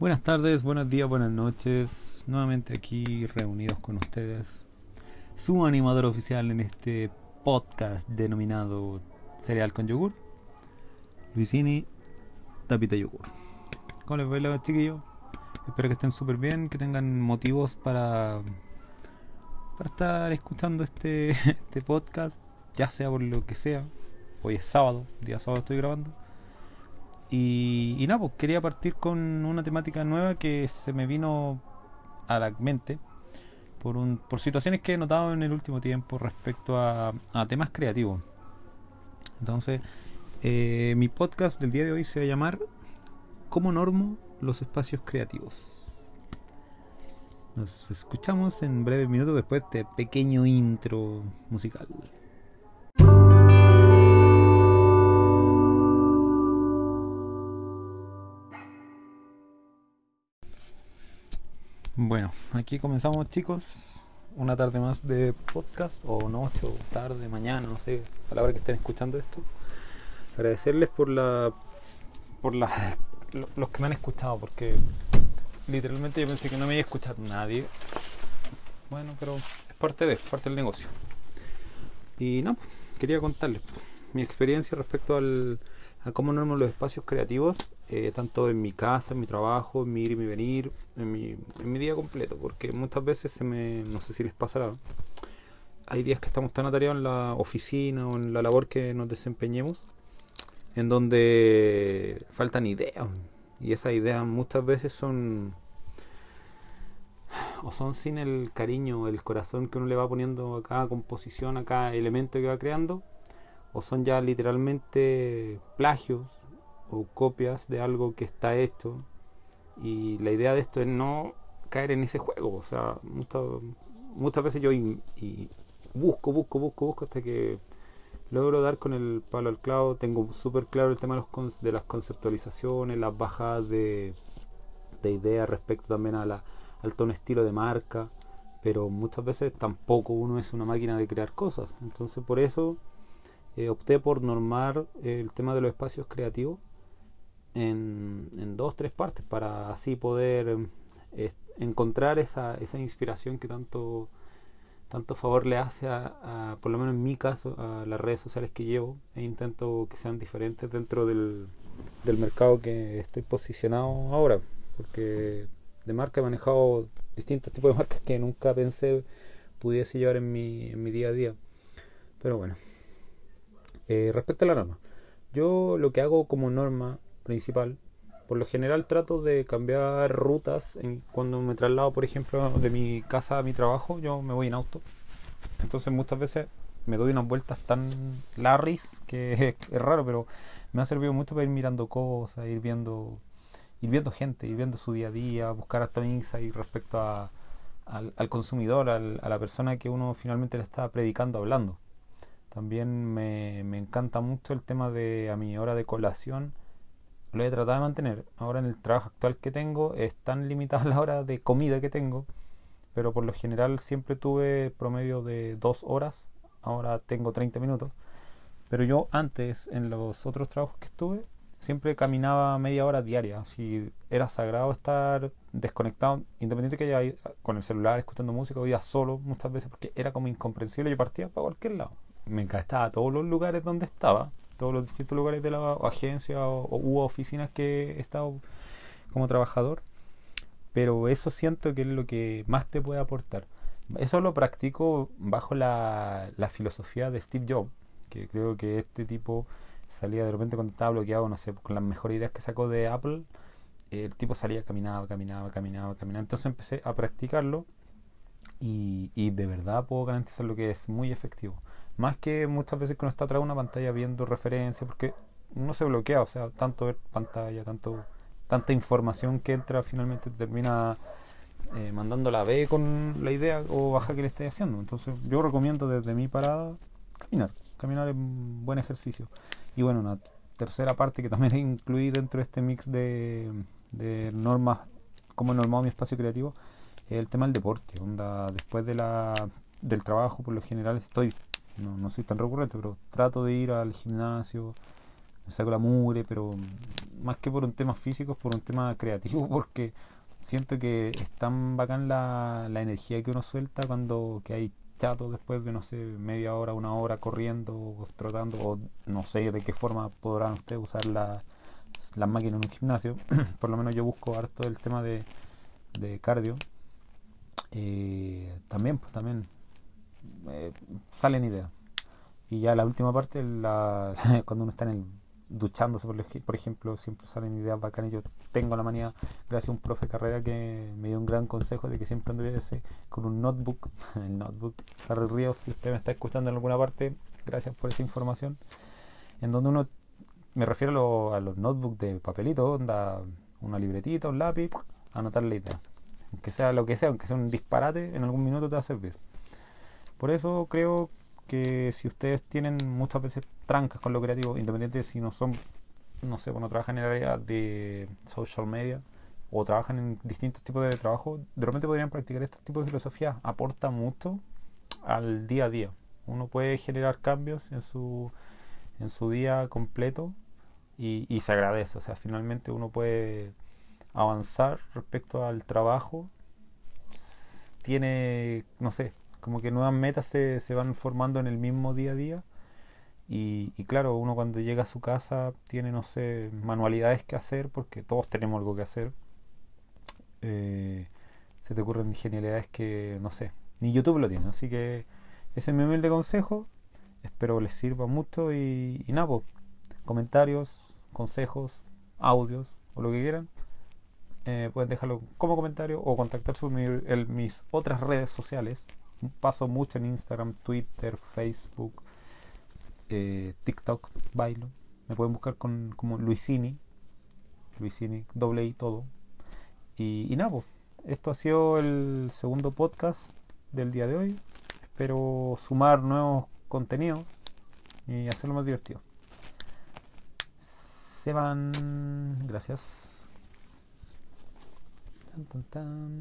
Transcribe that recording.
Buenas tardes, buenos días, buenas noches. Nuevamente aquí reunidos con ustedes. Su animador oficial en este podcast denominado Cereal con Yogur. Luisini Tapita Yogur. ¿Cómo les los chiquillos? Espero que estén súper bien, que tengan motivos para, para estar escuchando este, este podcast, ya sea por lo que sea. Hoy es sábado, día sábado estoy grabando y, nada, pues quería partir con una temática nueva que se me vino a la mente por, un, por situaciones que he notado en el último tiempo respecto a, temas creativos. Entonces, eh, mi podcast del día de hoy se va a llamar ¿Cómo normo los espacios creativos? Nos escuchamos en breves minutos después de este pequeño intro musical. Bueno, aquí comenzamos chicos. Una tarde más de podcast, o noche, o tarde, mañana, no sé, a la hora que estén escuchando esto. Agradecerles por la. por la, los que me han escuchado, porque literalmente yo pensé que no me iba a escuchar nadie. Bueno, pero es parte de, es parte del negocio. Y no, quería contarles mi experiencia respecto al, a cómo normo los espacios creativos, eh, tanto en mi casa, en mi trabajo, en mi ir y mi venir, en mi, en mi día completo, porque muchas veces se me, no sé si les pasará, hay días que estamos tan atareados en la oficina o en la labor que nos desempeñemos, en donde faltan ideas, y esas ideas muchas veces son o son sin el cariño, el corazón que uno le va poniendo a cada composición, a cada elemento que va creando, o son ya literalmente plagios o copias de algo que está hecho. Y la idea de esto es no caer en ese juego o sea muchas, muchas veces yo busco busco busco busco hasta que logro dar con el palo al clavo. Tengo súper claro el tema de las conceptualizaciones las bajadas de, de ideas respecto también a la, al tono estilo de marca. Pero muchas veces tampoco uno es una máquina de crear cosas. Entonces por eso eh, opté por normar el tema de los espacios creativos en, en dos, tres partes para así poder eh, encontrar esa, esa inspiración que tanto, tanto favor le hace a, por lo menos en mi caso, a las redes sociales que llevo e intento que sean diferentes dentro del, del mercado que estoy posicionado ahora, porque de marca he manejado distintos tipos de marcas que nunca pensé pudiese llevar en mi, en mi día a día. Pero bueno, eh, respecto a la norma, yo lo que hago como norma principal, por lo general trato de cambiar rutas cuando me traslado, por ejemplo, de mi casa a mi trabajo, yo me voy en auto. Entonces muchas veces me doy unas vueltas tan larris que es, raro, pero me ha servido mucho para ir mirando cosas, ir viendo, ir viendo gente, ir viendo su día a día, buscar hasta insight respecto a, al, consumidor, a la persona que uno finalmente le está predicando hablando. También me, me encanta mucho el tema de a mi hora de colación. Lo he tratado de mantener. Ahora en el trabajo actual que tengo es tan limitada la hora de comida que tengo. Pero por lo general siempre tuve promedio de dos horas. Ahora tengo 30 minutos. Pero yo antes, en los otros trabajos que estuve, siempre caminaba media hora diaria. Si era sagrado estar desconectado, independiente que haya con el celular escuchando música, o iba solo muchas veces porque era como incomprensible. Yo partía para cualquier lado me encantaba todos los lugares donde estaba, todos los distintos lugares de la agencia o, u oficinas que he estado como trabajador. Pero eso siento que es lo que más te puede aportar. Eso lo practico bajo la, filosofía de Steve Jobs, que creo que este tipo salía de repente cuando estaba bloqueado, no sé, con las mejores ideas que sacó de Apple, el tipo salía, caminaba, caminaba, caminaba, caminaba. Entonces empecé a practicarlo y, y de verdad puedo garantizar lo que es muy efectivo. Más que muchas veces que uno está atrás de una pantalla viendo referencias, porque uno se bloquea, o sea, tanto ver pantalla, tanto tanta información que entra, finalmente termina eh, mandando la B con la idea o baja que le esté haciendo. Entonces yo recomiendo desde mi parada caminar. Caminar es un buen ejercicio. Y bueno, una tercera parte que también he incluido dentro de este mix de, de normas, como he normado mi espacio creativo, es el tema del deporte. Onda, después de la, del trabajo, por lo general estoy no, no soy tan recurrente, pero trato de ir al gimnasio, me saco la mugre, pero más que por un tema físico, es por un tema creativo, porque siento que es tan bacán la, la energía que uno suelta cuando que hay chato después de, no sé, media hora, una hora corriendo trotando, o no sé de qué forma podrán ustedes usar la, las máquinas en un gimnasio. Por lo menos yo busco harto el tema de, de cardio. Eh, también, pues también eh, salen ideas. Y ya la última parte, la, cuando uno está en el duchándose, por, ejemplo, siempre salen ideas bacanas. Yo tengo la manía, gracias a un profe carrera que me dio un gran consejo de que siempre anduviese con un notebook. El notebook, Harry Ríos, si usted me está escuchando en alguna parte, gracias por esa información. En donde uno, me refiero a, los notebooks de papelito, onda, una libretita, un lápiz, anotar la idea. Aunque sea lo que sea, aunque sea un disparate, en algún minuto te va a servir. Por eso creo que si ustedes tienen muchas veces trancas con lo creativo, independiente de si no son, no sé, bueno, trabajan en el área de social media o trabajan en distintos tipos de trabajo, de repente podrían practicar este tipo de filosofía. Aporta mucho al día a día. Uno puede generar cambios en su, en su día completo y, y se agradece. O sea, finalmente uno puede avanzar respecto al trabajo. Tiene, no sé, como que nuevas metas se, se van formando en el mismo día a día. Y, claro, uno cuando llega a su casa tiene, no sé, manualidades que hacer, porque todos tenemos algo que hacer. Eh, se te ocurren genialidades que, no sé, ni YouTube lo tiene. Así que ese es mi humilde consejo. Espero les sirva mucho y, y nada, pues, comentarios, consejos, audios o lo que quieran. Eh, pueden dejarlo como comentario o contactar sobre mis otras redes sociales paso mucho en Instagram, Twitter, Facebook, eh, TikTok, bailo. Me pueden buscar con, como Luisini, Luisini, doble I todo. Y, nada, pues, esto ha sido el segundo podcast del día de hoy. Espero sumar nuevos contenidos y hacerlo más divertido. Se van. Gracias.